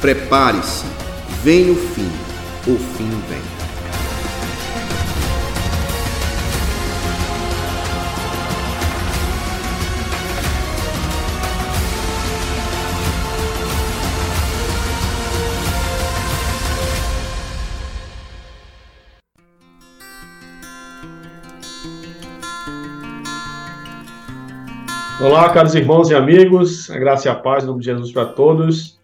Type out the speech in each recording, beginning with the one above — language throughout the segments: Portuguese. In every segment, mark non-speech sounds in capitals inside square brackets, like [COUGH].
Prepare-se, vem o fim, o fim vem. Olá, caros irmãos e amigos, a graça e a paz em nome de Jesus para todos.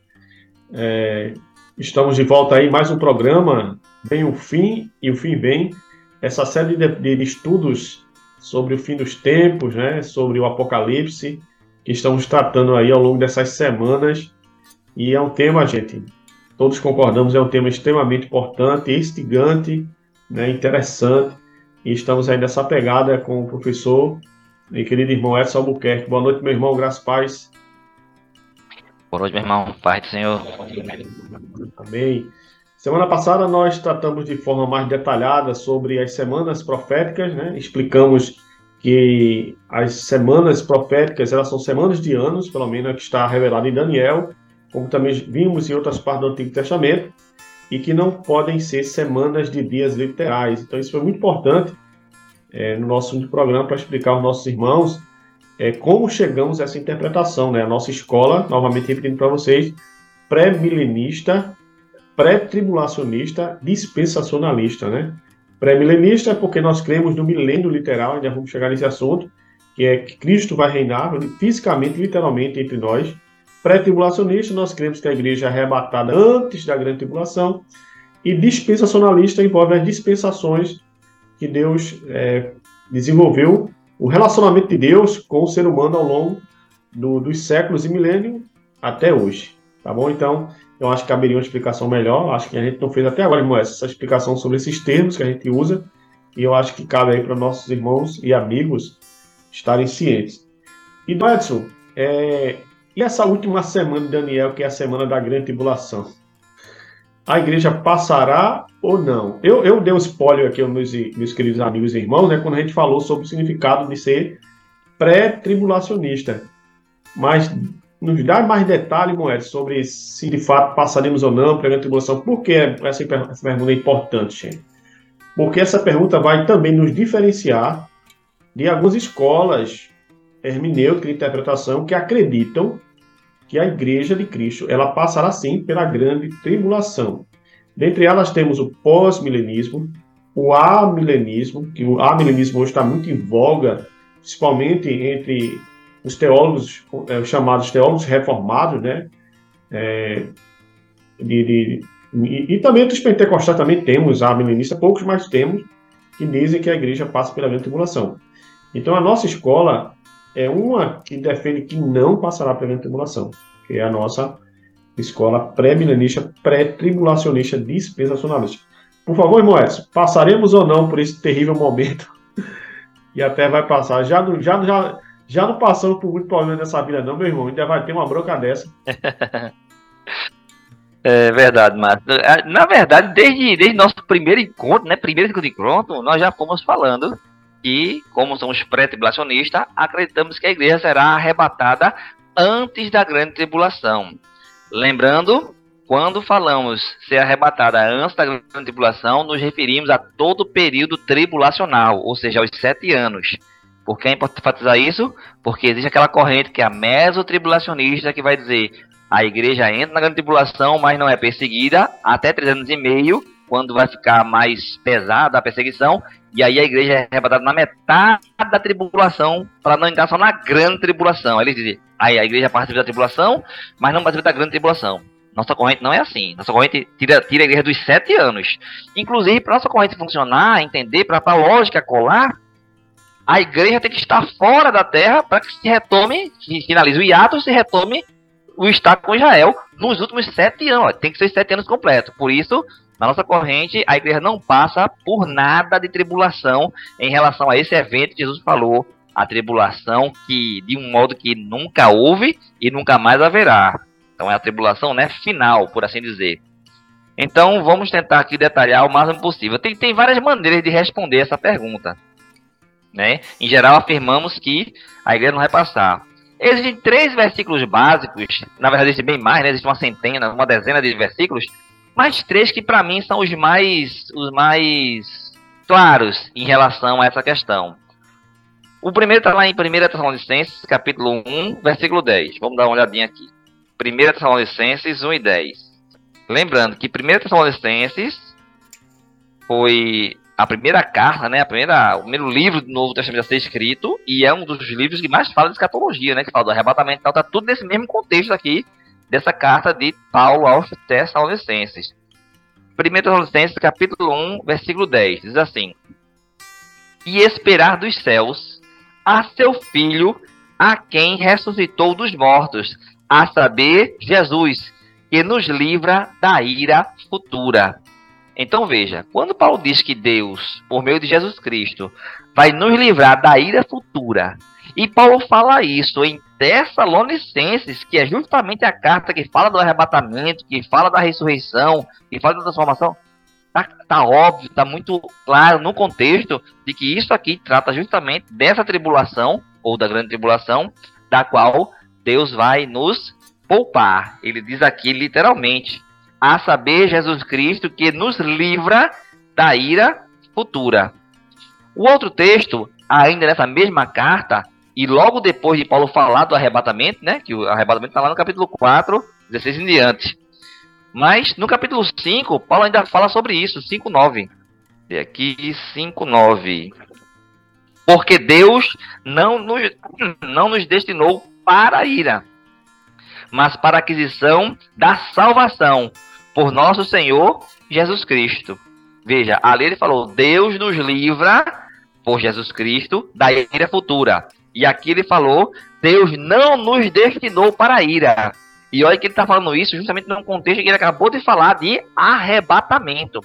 É, estamos de volta aí mais um programa, Vem o Fim e o Fim Vem, essa série de, de estudos sobre o fim dos tempos, né, sobre o Apocalipse, que estamos tratando aí ao longo dessas semanas. E é um tema, gente, todos concordamos, é um tema extremamente importante, instigante, né, interessante. E estamos aí nessa pegada com o professor meu querido irmão Edson Albuquerque. Boa noite, meu irmão, graças paz. Boa noite, meu irmão, paz do Senhor. Amém. Semana passada nós tratamos de forma mais detalhada sobre as semanas proféticas, né? Explicamos que as semanas proféticas elas são semanas de anos, pelo menos que está revelado em Daniel, como também vimos em outras partes do Antigo Testamento, e que não podem ser semanas de dias literais. Então isso foi muito importante é, no nosso programa para explicar aos nossos irmãos é, como chegamos a essa interpretação. Né? A nossa escola, novamente repetindo para vocês, pré-milenista, pré-tribulacionista, dispensacionalista. Né? Pré-milenista é porque nós cremos no milênio literal, ainda vamos chegar nesse assunto, que é que Cristo vai reinar fisicamente, literalmente entre nós. Pré-tribulacionista, nós cremos que a igreja é arrebatada antes da grande tribulação. E dispensacionalista envolve as dispensações que Deus é, desenvolveu o relacionamento de Deus com o ser humano ao longo do, dos séculos e milênios até hoje. Tá bom? Então, eu acho que caberia uma explicação melhor. Acho que a gente não fez até agora, irmão, essa explicação sobre esses termos que a gente usa. E eu acho que cabe aí para nossos irmãos e amigos estarem cientes. E, Edson, é, e essa última semana de Daniel, que é a semana da grande tribulação? A igreja passará ou não? Eu, eu dei um spoiler aqui aos meus, meus queridos amigos e irmãos, né, quando a gente falou sobre o significado de ser pré-tribulacionista. Mas nos dá mais detalhes, Moed, sobre se de fato passaremos ou não pela tribulação. Por que essa, pergunta é importante, gente? Porque essa pergunta vai também nos diferenciar de algumas escolas hermenêuticas de interpretação que acreditam que a igreja de Cristo ela passará sim pela grande tribulação. Dentre elas temos o pós-milenismo, o amilenismo, que o amilenismo hoje está muito em voga, principalmente entre os teólogos é, chamados teólogos reformados, né? É, de, de, e, e, também entre os pentecostais também temos a milenista, poucos mais temos, que dizem que a igreja passa pela grande tribulação. Então a nossa escola é uma que defende que não passará pela tribulação, que é a nossa escola pré-milenista, pré-tribulacionista, dispensacionalista. Por favor, irmão Edson, passaremos ou não por esse terrível momento? [LAUGHS] e até vai passar. Já, já, já, já não passamos por muito problema nessa vida, não, meu irmão. Ainda vai ter uma bronca dessa. [LAUGHS] É verdade, Márcio. É, na verdade, desde, desde nosso primeiro encontro, né? Primeiro encontro, nós já fomos falando e, como somos pré-tribulacionistas, acreditamos que a igreja será arrebatada antes da grande tribulação. Lembrando, quando falamos ser arrebatada antes da grande tribulação, nos referimos a todo o período tribulacional, ou seja, aos sete anos. Por que é importante enfatizar isso? Porque existe aquela corrente que é a mesotribulacionista, que vai dizer a igreja entra na grande tribulação, mas não é perseguida até três anos e meio, quando vai ficar mais pesada a perseguição, e aí a igreja é arrebatada na metade da tribulação, para não entrar só na grande tribulação. Aí ele diz, aí a igreja participa da tribulação, mas não participa da grande tribulação. Nossa corrente não é assim. Nossa corrente tira, tira a igreja dos sete anos. Inclusive, para nossa corrente funcionar, entender, para a lógica colar, a igreja tem que estar fora da terra para que se retome, que finalize o hiato, se retome o Estado com Israel nos últimos sete anos. Tem que ser sete anos completo. Por isso, na nossa corrente, a igreja não passa por nada de tribulação em relação a esse evento que Jesus falou, a tribulação que de um modo que nunca houve e nunca mais haverá. Então é a tribulação, né, final, por assim dizer. Então vamos tentar aqui detalhar o máximo possível. Tem, tem várias maneiras de responder essa pergunta. Né? Em geral afirmamos que a igreja não vai passar. Existem três versículos básicos, na verdade existem bem mais, né? Existe uma centena, uma dezena de versículos, mas três que para mim são os mais, os mais claros em relação a essa questão. O primeiro está lá em 1 Tessalonicenses, capítulo 1, versículo 10. Vamos dar uma olhadinha aqui. 1 Tessalonicenses 1 e 10. Lembrando que 1 Tessalonicenses foi a primeira carta, né, a primeira, o primeiro livro do Novo Testamento a ser escrito, e é um dos livros que mais fala de escatologia, né, que fala do arrebatamento e tal, tá tudo nesse mesmo contexto aqui, dessa carta de Paulo aos Tessalonicenses. 1 Tessalonicenses, capítulo 1, versículo 10, diz assim, E esperar dos céus a seu Filho, a quem ressuscitou dos mortos, a saber, Jesus, que nos livra da ira futura. Então veja, quando Paulo diz que Deus, por meio de Jesus Cristo, vai nos livrar da ira futura, e Paulo fala isso em Tessalonicenses, que é justamente a carta que fala do arrebatamento, que fala da ressurreição, que fala da transformação, tá, tá óbvio, tá muito claro no contexto de que isso aqui trata justamente dessa tribulação, ou da grande tribulação, da qual Deus vai nos poupar. Ele diz aqui literalmente: a saber, Jesus Cristo, que nos livra da ira futura. O outro texto, ainda nessa mesma carta, e logo depois de Paulo falar do arrebatamento, né, que o arrebatamento está lá no capítulo 4, 16 em diante. Mas no capítulo 5, Paulo ainda fala sobre isso, 5:9. E aqui 5:9. Porque Deus não nos, não nos destinou para a ira, mas para a aquisição da salvação por nosso Senhor Jesus Cristo. Veja, ali ele falou: Deus nos livra por Jesus Cristo da ira futura. E aqui ele falou: Deus não nos destinou para a ira. E olha que ele está falando isso justamente num contexto que ele acabou de falar de arrebatamento.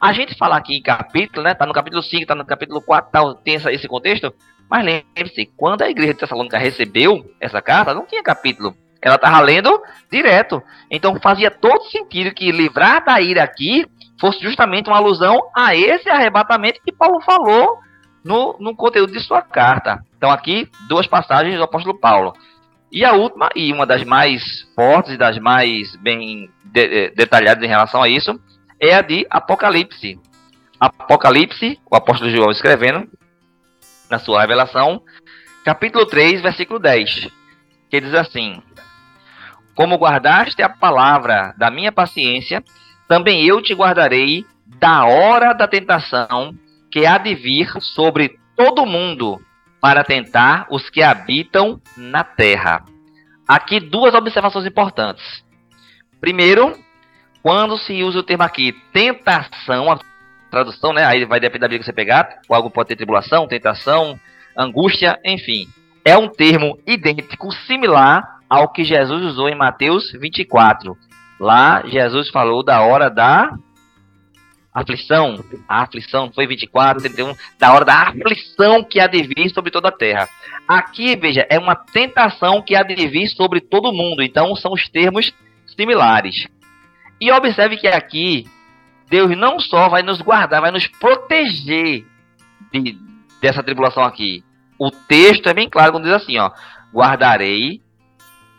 A gente fala aqui em capítulo, né? Tá no capítulo 5, tá no capítulo 4, tá, tem esse contexto. Mas lembre-se, quando a igreja de Tessalônica recebeu essa carta, não tinha capítulo. Ela estava lendo direto. Então fazia todo sentido que livrar da ira aqui fosse justamente uma alusão a esse arrebatamento que Paulo falou no, no conteúdo de sua carta. Então aqui, duas passagens do apóstolo Paulo. E a última, e uma das mais fortes e das mais bem de, de, detalhadas em relação a isso, é a de Apocalipse. Apocalipse, o apóstolo João escrevendo na sua revelação, capítulo 3, versículo 10, que diz assim: como guardaste a palavra da minha paciência, também eu te guardarei da hora da tentação que há de vir sobre todo mundo para tentar os que habitam na terra. Aqui duas observações importantes. Primeiro, quando se usa o termo aqui tentação, a tradução, né? Aí vai depender da Bíblia que você pegar, algo pode ter tribulação, tentação, angústia, enfim. É um termo idêntico, similar ao que Jesus usou em Mateus 24. Lá, Jesus falou da hora da aflição. A aflição foi 24, 31, da hora da aflição que há de vir sobre toda a terra. Aqui, veja, é uma tentação que há de vir sobre todo mundo. Então, são os termos similares. E observe que aqui, Deus não só vai nos guardar, vai nos proteger de, dessa tribulação aqui. O texto é bem claro quando diz assim, ó: guardarei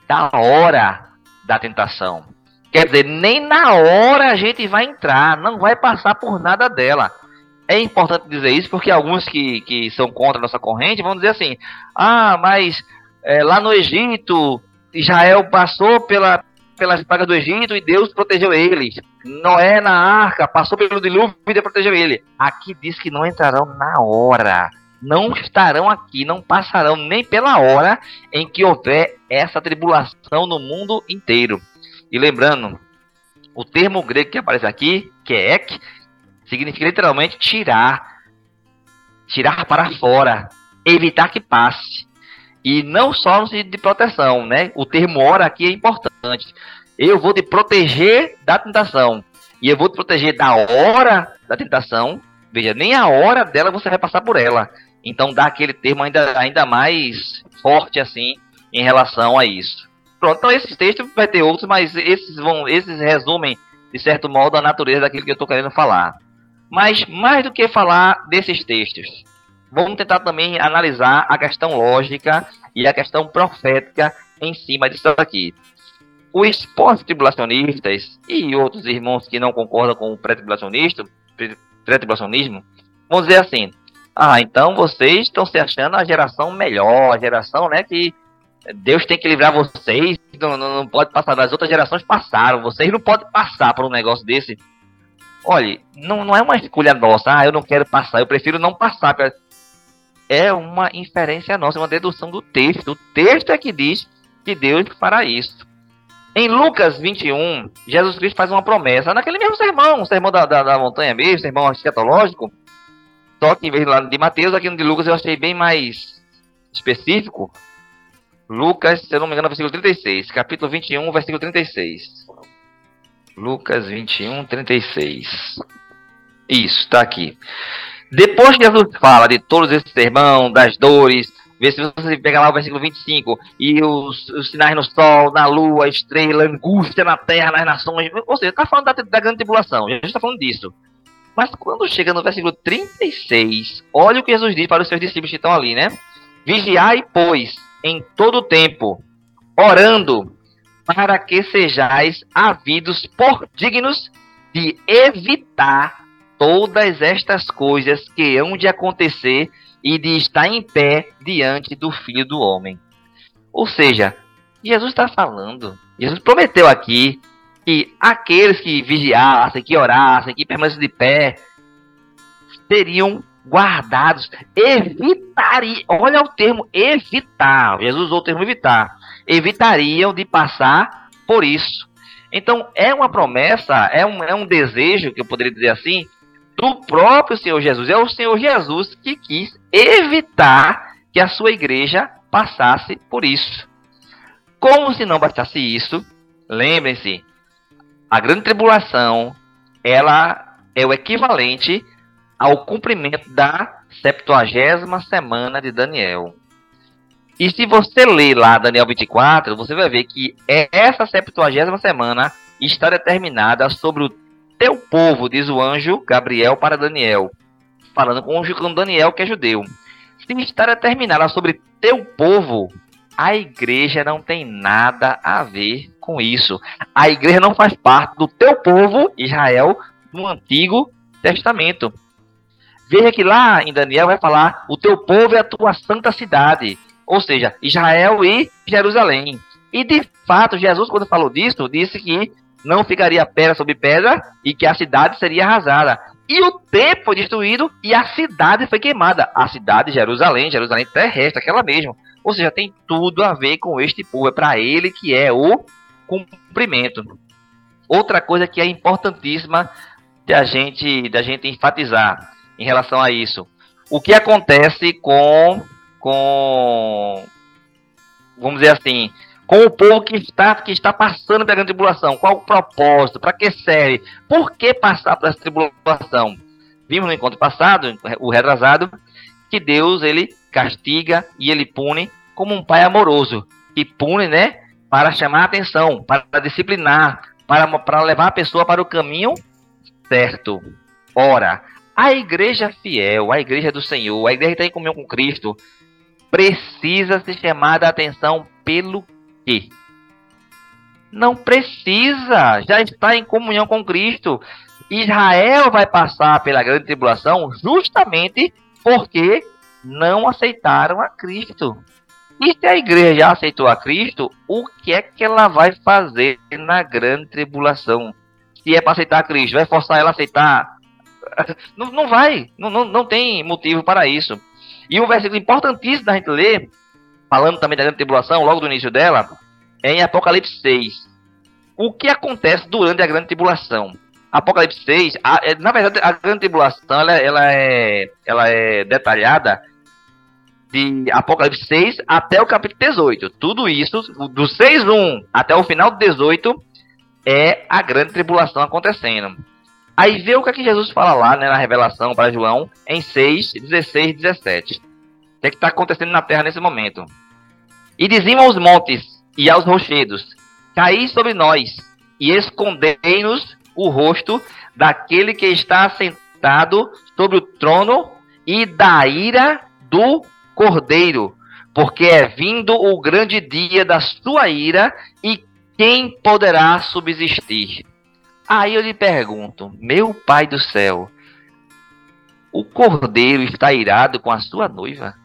da hora da tentação. Quer dizer, nem na hora a gente vai entrar, não vai passar por nada dela. É importante dizer isso porque alguns que, que são contra a nossa corrente vão dizer assim: ah, mas é, lá no Egito, Israel passou pela, pelas pragas do Egito e Deus protegeu eles. Noé na arca passou pelo dilúvio e Deus protegeu ele. Aqui diz que não entrarão na hora não estarão aqui, não passarão nem pela hora em que houver essa tribulação no mundo inteiro. E lembrando, o termo grego que aparece aqui, que é ek, significa literalmente tirar, tirar para fora, evitar que passe. E não só no sentido de proteção, né? O termo hora aqui é importante. Eu vou te proteger da tentação. E eu vou te proteger da hora da tentação. Veja, nem a hora dela você vai passar por ela. Então dá aquele termo ainda, ainda mais forte assim em relação a isso. Pronto, então esses textos vai ter outros, mas esses vão, esses resumem de certo modo a natureza daquilo que eu estou querendo falar. Mas mais do que falar desses textos, vamos tentar também analisar a questão lógica e a questão profética em cima disso aqui. Os pós-tribulacionistas e outros irmãos que não concordam com o pré-tribulacionismo, pré-tribulacionismo, vão dizer assim: ah, então vocês estão se achando a geração melhor, a geração né, que Deus tem que livrar vocês, não, não, pode passar. As outras gerações passaram, vocês não podem passar por um negócio desse. Olha, não, não é uma escolha nossa, ah, eu não quero passar, eu prefiro não passar. É uma inferência nossa, uma dedução do texto. O texto é que diz que Deus fará isso. Em Lucas 21, Jesus Cristo faz uma promessa, naquele mesmo sermão, sermão da, da, da montanha mesmo, sermão escatológico, só que em vez lá de Mateus, aqui no de Lucas eu achei bem mais específico. Lucas, se eu não me engano, versículo 36, capítulo 21, versículo 36. Lucas 21, 36. Isso, está aqui. Depois que Jesus fala de todos esses sermão, das dores, vê se você pegar lá o versículo 25, e os, os sinais no sol, na lua, estrela, angústia na terra, nas nações, ou seja, está falando da, da grande tribulação, gente está falando disso. Mas quando chega no versículo 36, olha o que Jesus diz para os seus discípulos que estão ali, né? Vigiai, pois, em todo o tempo, orando, para que sejais havidos por dignos de evitar todas estas coisas que hão de acontecer e de estar em pé diante do Filho do Homem. Ou seja, Jesus está falando, Jesus prometeu aqui que aqueles que vigiassem, que orassem, que permanecessem de pé, seriam guardados, evitariam, olha o termo evitar, Jesus usou o termo evitar, evitariam de passar por isso. Então, é uma promessa, é um, é um desejo, que eu poderia dizer assim, do próprio Senhor Jesus. É o Senhor Jesus que quis evitar que a sua igreja passasse por isso. Como se não bastasse isso, lembrem-se, a grande tribulação, ela é o equivalente ao cumprimento da 70 semana de Daniel. E se você ler lá Daniel 24, você vai ver que essa 70 semana está determinada sobre o teu povo, diz o anjo Gabriel para Daniel, falando com o Daniel que é judeu. Se está determinada sobre teu povo, a igreja não tem nada a ver com isso. A igreja não faz parte do teu povo, Israel, no Antigo Testamento. Veja que lá em Daniel vai falar: o teu povo é a tua santa cidade. Ou seja, Israel e Jerusalém. E de fato, Jesus, quando falou disso, disse que não ficaria pedra sobre pedra e que a cidade seria arrasada. E o templo foi destruído e a cidade foi queimada. A cidade de Jerusalém, Jerusalém terrestre, aquela mesma. Ou seja, tem tudo a ver com este povo. É para ele que é o cumprimento. Outra coisa que é importantíssima da gente, da gente enfatizar em relação a isso. O que acontece com, com vamos dizer assim, com o povo que está, que está passando pela grande tribulação. Qual o propósito? Para que serve? Por que passar por essa tribulação? Vimos no encontro passado, o retrasado, que Deus ele castiga e ele pune como um pai amoroso, que pune, né, para chamar a atenção, para disciplinar, para, para levar a pessoa para o caminho certo. Ora, a igreja fiel, a igreja do Senhor, a igreja que está em comunhão com Cristo, precisa ser chamada a atenção pelo quê? Não precisa, já está em comunhão com Cristo. Israel vai passar pela grande tribulação justamente porque não aceitaram a Cristo. E se a igreja já aceitou a Cristo, o que é que ela vai fazer na grande tribulação? Se é para aceitar a Cristo, vai forçar ela a aceitar? [LAUGHS] Não, não vai, não, não, não tem motivo para isso. E um versículo importantíssimo da gente ler, falando também da grande tribulação, logo do início dela, é em Apocalipse 6. O que acontece durante a grande tribulação? Apocalipse 6, a, é, na verdade, a grande tribulação ela, ela, é, ela é detalhada de Apocalipse 6 até o capítulo 18. Tudo isso, do 6.1 até o final do 18, é a grande tribulação acontecendo. Aí vê o que, é que Jesus fala lá né, na revelação para João em 6, 16 e 17. O que é está acontecendo na terra nesse momento? E diziam aos montes e aos rochedos: Caí sobre nós e escondei-nos o rosto daquele que está sentado sobre o trono e da ira do cordeiro, porque é vindo o grande dia da sua ira e quem poderá subsistir? Aí eu lhe pergunto, meu pai do céu, o cordeiro está irado com a sua noiva?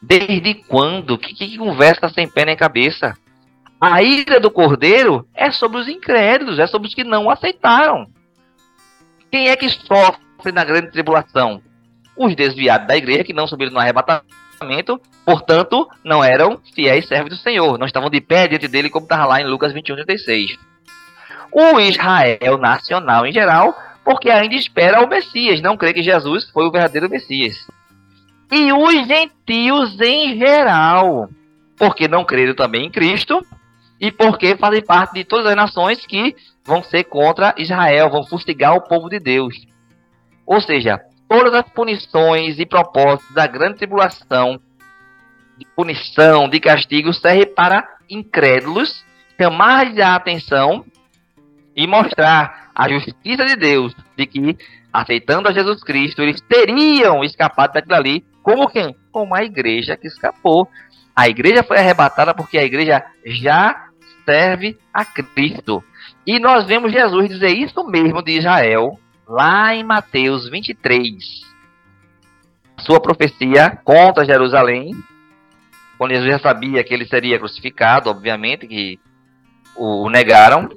Desde quando? Que, que conversa sem pé nem cabeça? A ira do cordeiro é sobre os incrédulos, é sobre os que não aceitaram. Quem é que sofre na grande tribulação? Os desviados da igreja que não subiram no arrebatamento, portanto, não eram fiéis servos do Senhor, não estavam de pé diante dele, como estava lá em Lucas 21, 36. O Israel nacional em geral, porque ainda espera o Messias, não crê que Jesus foi o verdadeiro Messias. E os gentios em geral, porque não creram também em Cristo e porque fazem parte de todas as nações que vão ser contra Israel, vão fustigar o povo de Deus. Ou seja, todas as punições e propósitos da grande tribulação, de punição, de castigo, servem para incrédulos chamar a atenção e mostrar a justiça de Deus, de que, aceitando a Jesus Cristo, eles teriam escapado daquilo ali, como quem? Como a igreja que escapou. A igreja foi arrebatada porque a igreja já serve a Cristo. E nós vemos Jesus dizer isso mesmo de Israel, lá em Mateus 23. Sua profecia contra Jerusalém, quando Jesus já sabia que ele seria crucificado, obviamente, que o negaram.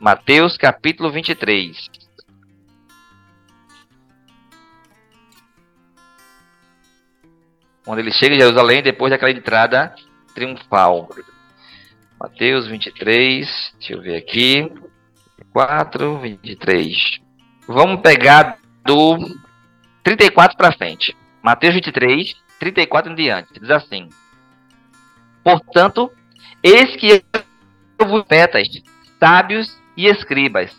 Mateus capítulo 23. Quando ele chega em Jerusalém, depois daquela entrada triunfal. Mateus 23, deixa eu ver aqui. 4, 23. Vamos pegar do 34 para frente. Mateus 23, 34 em diante. Diz assim: Portanto, eis que eu vos metas, sábios e escribas,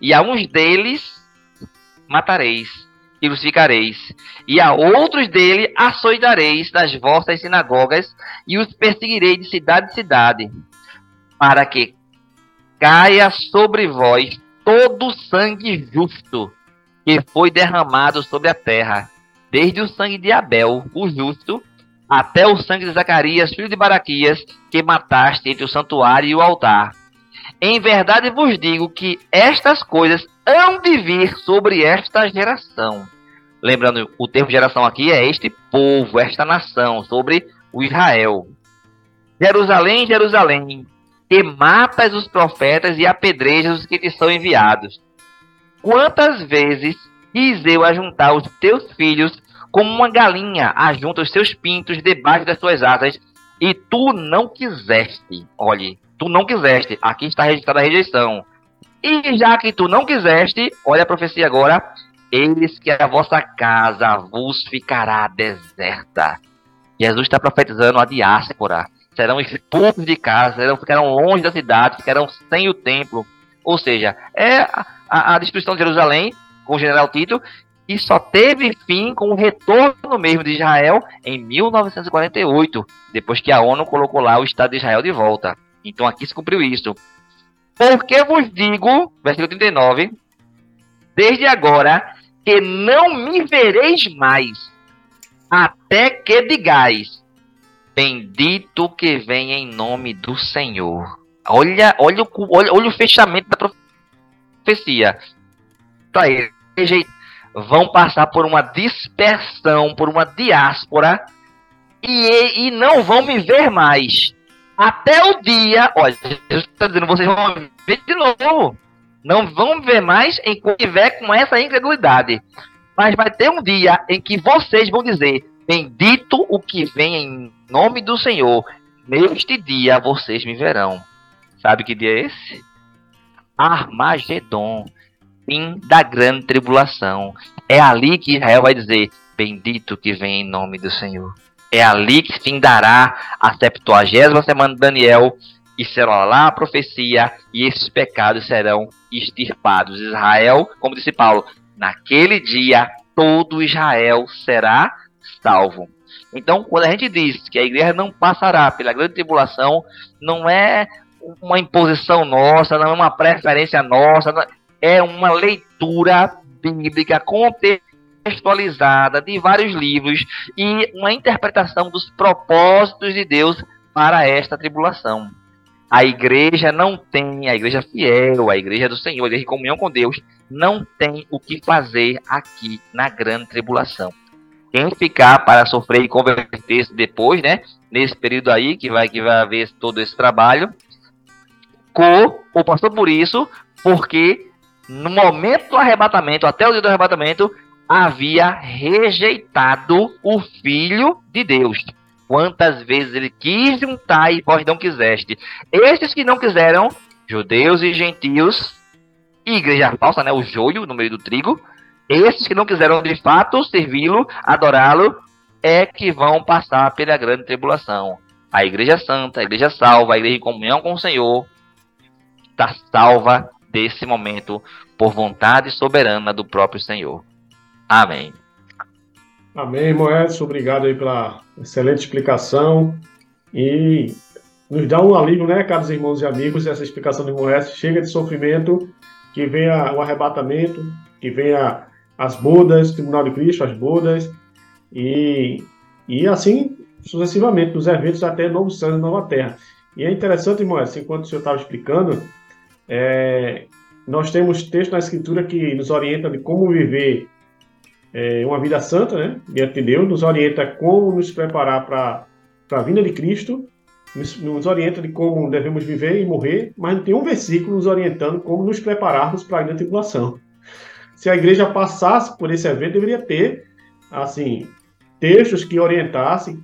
e a uns deles matareis e crucificareis, e a outros dele açoitareis nas vossas sinagogas, e os perseguireis de cidade em cidade, para que caia sobre vós todo o sangue justo que foi derramado sobre a terra, desde o sangue de Abel, o justo, até o sangue de Zacarias, filho de Baraquias, que mataste entre o santuário e o altar. Em verdade vos digo que estas coisas hão de vir sobre esta geração. Lembrando, o termo geração aqui é este povo, esta nação, sobre o Israel. Jerusalém, Jerusalém, que matas os profetas e apedrejas os que te são enviados. Quantas vezes quis eu ajuntar os teus filhos como uma galinha ajunta os seus pintos debaixo das suas asas, e tu não quiseste. Olhe, tu não quiseste. Aqui está registrada a rejeição. E já que tu não quiseste, olha a profecia agora, eis que a vossa casa vos ficará deserta. Jesus está profetizando a diáspora serão expulsos de casa, serão, ficarão longe da cidade, ficarão sem o templo. Ou seja, é a, a destruição de Jerusalém, com o general Tito, e só teve fim com o retorno mesmo de Israel em 1948, depois que a ONU colocou lá o Estado de Israel de volta. Então aqui se cumpriu isso. Porque vos digo, versículo 39, desde agora que não me vereis mais, até que digais, Bendito que vem em nome do Senhor. Olha, olha, o, olha, olha o fechamento da profecia. Tá aí, vão passar por uma dispersão, por uma diáspora e, e não vão me ver mais. Até o dia, olha, Jesus está dizendo, vocês vão me ver de novo. Não vão me ver mais enquanto tiver com essa incredulidade. Mas vai ter um dia em que vocês vão dizer: Bendito o que vem em nome do Senhor. Neste dia vocês me verão. Sabe que dia é esse? Armagedon, fim da grande tribulação. É ali que Israel vai dizer: Bendito que vem em nome do Senhor. É ali que findará a 70 semana de Daniel e será lá a profecia e esses pecados serão extirpados. Israel, como disse Paulo, naquele dia todo Israel será salvo. Então, quando a gente diz que a igreja não passará pela grande tribulação, não é uma imposição nossa, não é uma preferência nossa, é uma leitura bíblica contextualizada de vários livros e uma interpretação dos propósitos de Deus para esta tribulação. A igreja não tem, a igreja fiel, a igreja do Senhor, a igreja de comunhão com Deus, não tem o que fazer aqui na grande tribulação. Quem ficar para sofrer e converter-se depois, né? Nesse período aí que vai, que vai haver todo esse trabalho, com, ou passou por isso, porque no momento do arrebatamento, até o dia do arrebatamento, havia rejeitado o Filho de Deus. Quantas vezes ele quis juntar e vós não quiseste. Estes que não quiseram, judeus e gentios, e igreja falsa, né, o joio no meio do trigo, esses que não quiseram de fato servi-lo, adorá-lo, é que vão passar pela grande tribulação. A igreja santa, a igreja salva, a igreja em comunhão com o Senhor, está salva desse momento por vontade soberana do próprio Senhor. Amém. Amém, Moedas. Obrigado aí pela excelente explicação. E nos dá um alívio, né, caros irmãos e amigos, essa explicação de Moedas. Chega de sofrimento, que venha o arrebatamento, que venha as bodas, Tribunal de Cristo, as bodas, e, e assim sucessivamente, nos eventos até Novo Céu e Nova Terra. E é interessante, Moedas, enquanto o senhor estava explicando, é, nós temos texto na Escritura que nos orienta de como viver é, uma vida santa, né, diante de Deus, nos orienta como nos preparar para a vinda de Cristo, nos, nos, orienta de como devemos viver e morrer, mas não tem um versículo nos orientando como nos prepararmos para a grande tribulação. Se a igreja passasse por esse evento, deveria ter, assim, textos que orientassem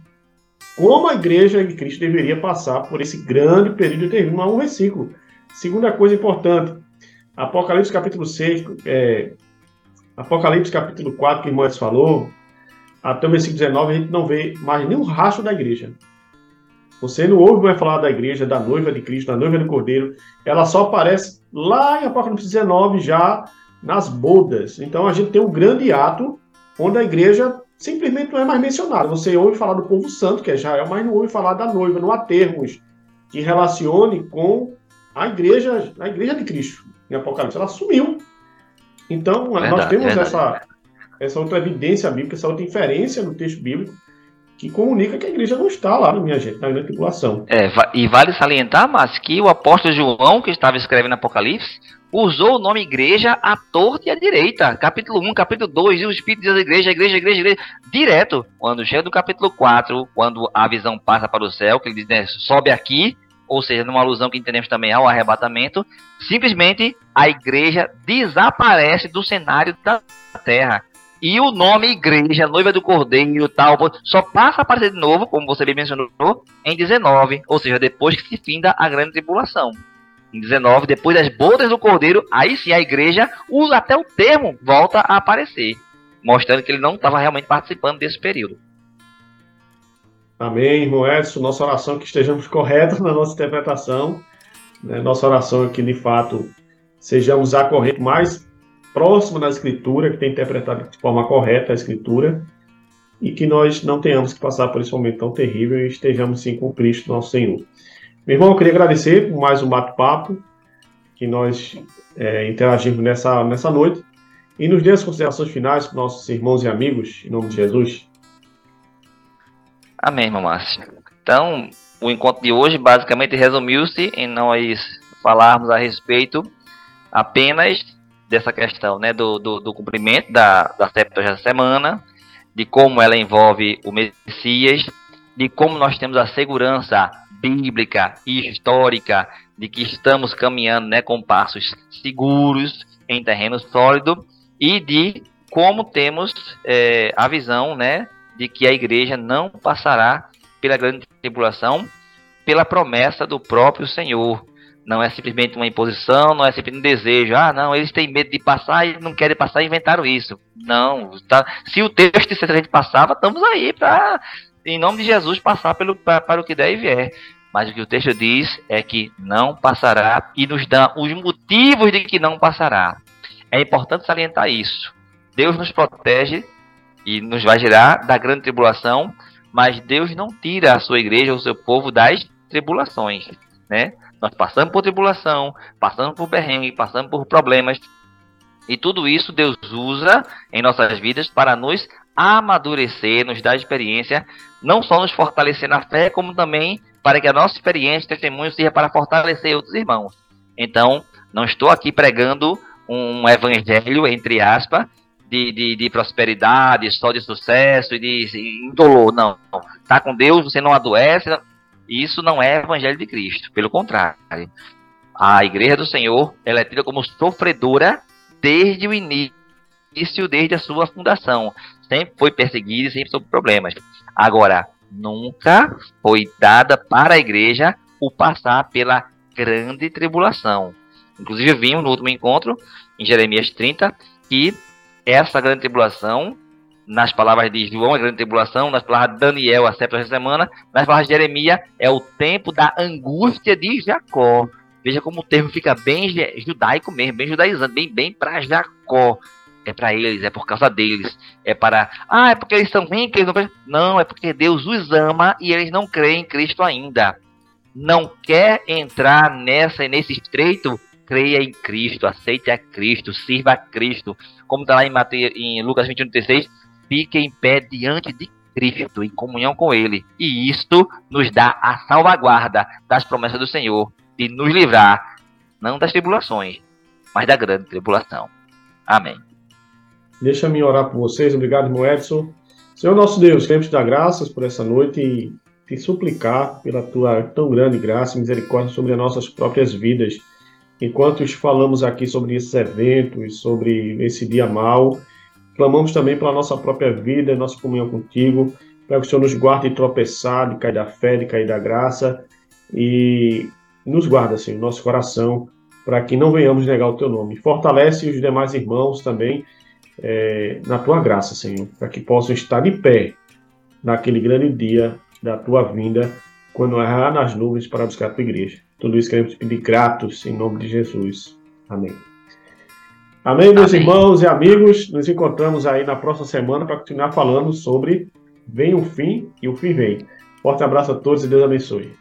como a igreja de Cristo deveria passar por esse grande período. Não há um versículo. Segunda coisa importante, Apocalipse capítulo 6, é, Apocalipse capítulo 4, que Moisés falou, até o versículo 19, a gente não vê mais nenhum rastro da igreja. Você não ouve mais falar da igreja, da noiva de Cristo, da noiva do Cordeiro. Ela só aparece lá em Apocalipse 19, já nas bodas. Então a gente tem um grande ato onde a igreja simplesmente não é mais mencionada. Você ouve falar do povo santo, que é Israel, mas não ouve falar da noiva. Não há termos que relacione com a igreja, a igreja de Cristo em Apocalipse. Ela sumiu. Então, verdade, nós temos essa, essa outra evidência bíblica, essa outra inferência no texto bíblico que comunica que a igreja não está lá, minha gente, na grande tribulação. É, e vale salientar, mas que o apóstolo João, que estava escrevendo Apocalipse, usou o nome igreja à torta e à direita. Capítulo 1, capítulo 2, e o Espírito diz igreja, igreja, igreja, igreja, direto. Quando chega do capítulo 4, quando a visão passa para o céu, que ele diz, né, sobe aqui, ou seja, numa alusão que entendemos também ao arrebatamento, simplesmente a igreja desaparece do cenário da terra. E o nome igreja, noiva do cordeiro tal, só passa a aparecer de novo, como você bem mencionou, em 19, ou seja, depois que se finda a grande tribulação. Em 19, depois das bodas do cordeiro, aí sim a igreja usa até o termo, volta a aparecer, mostrando que ele não estava realmente participando desse período. Amém, irmão Edson. Nossa oração é que estejamos corretos na nossa interpretação. Né? Nossa oração é que, de fato, sejamos a corrente mais próxima da Escritura, que tem interpretado de forma correta a Escritura, e que nós não tenhamos que passar por esse momento tão terrível e estejamos, sim, com Cristo, nosso Senhor. Meu irmão, eu queria agradecer por mais um bate-papo que nós é, interagimos nessa, nessa noite e nos dê as considerações finais para nossos irmãos e amigos, em nome de Jesus. Amém, irmão Márcio. Então, o encontro de hoje basicamente resumiu-se em nós falarmos a respeito apenas dessa questão né, do, do, do cumprimento da, da 70 semana, de como ela envolve o Messias, de como nós temos a segurança bíblica e histórica de que estamos caminhando né, com passos seguros em terreno sólido e de como temos é, a visão né, de que a igreja não passará pela grande tribulação, pela promessa do próprio Senhor. Não é simplesmente uma imposição, não é simplesmente um desejo. Ah, não, eles têm medo de passar e não querem passar inventaram isso. Não, tá, se o texto dissesse a gente passava, estamos aí para, em nome de Jesus, passar pelo, pra, para o que der e vier. Mas o que o texto diz é que não passará e nos dá os motivos de que não passará. É importante salientar isso. Deus nos protege e nos vai gerar da grande tribulação, mas Deus não tira a sua igreja, o seu povo das tribulações, né? Nós passamos por tribulação, passamos por perrengue, passamos por problemas, E tudo isso Deus usa em nossas vidas para nos amadurecer, nos dar experiência, não só nos fortalecer na fé, como também para que a nossa experiência, testemunho, seja para fortalecer outros irmãos. Então, não estou aqui pregando um evangelho, entre aspas, de, de, de, prosperidade, só de sucesso e de indolor. Não. Tá com Deus, você não adoece. Isso não é evangelho de Cristo. Pelo contrário. A igreja do Senhor ela é tida como sofredora desde o início, desde a sua fundação. Sempre foi perseguida e sempre sob problemas. Agora, nunca foi dada para a igreja o passar pela grande tribulação. Inclusive, vimos no último encontro, em Jeremias 30, que essa grande tribulação, nas palavras de João, a grande tribulação, nas palavras de Daniel, a sétima semana, nas palavras de Jeremias, é o tempo da angústia de Jacó. Veja como o termo fica bem judaico mesmo, bem judaizante, bem, bem para Jacó. É para eles, é por causa deles. É para. Ah, é porque eles são ruins, que eles não. Não, é porque Deus os ama e eles não creem em Cristo ainda. Não quer entrar nessa nesse estreito creia em Cristo, aceite a Cristo, sirva a Cristo. Como está lá em, Mateus, em Lucas 21, 16, fique em pé diante de Cristo, em comunhão com Ele. E isto nos dá a salvaguarda das promessas do Senhor de nos livrar, não das tribulações, mas da grande tribulação. Amém. Deixa-me orar por vocês. Obrigado, irmão Edson. Senhor nosso Deus, queremos te dar graças por essa noite e te suplicar pela tua tão grande graça e misericórdia sobre as nossas próprias vidas. Enquanto falamos aqui sobre esses eventos, sobre esse dia mal, clamamos também pela nossa própria vida, nossa comunhão contigo, para que o Senhor nos guarde de tropeçar, de cair da fé, de cair da graça e nos guarda, assim, o nosso coração, para que não venhamos negar o teu nome. Fortalece os demais irmãos também é, na tua graça, Senhor, para que possam estar de pé naquele grande dia da tua vinda, quando errar nas nuvens para buscar a tua igreja. Tudo isso queremos pedir gratos em nome de Jesus. Amém. Amém, meus Amém. irmãos e amigos. Nos encontramos aí na próxima semana para continuar falando sobre Vem o Fim e o Fim Vem. Forte abraço a todos e Deus abençoe.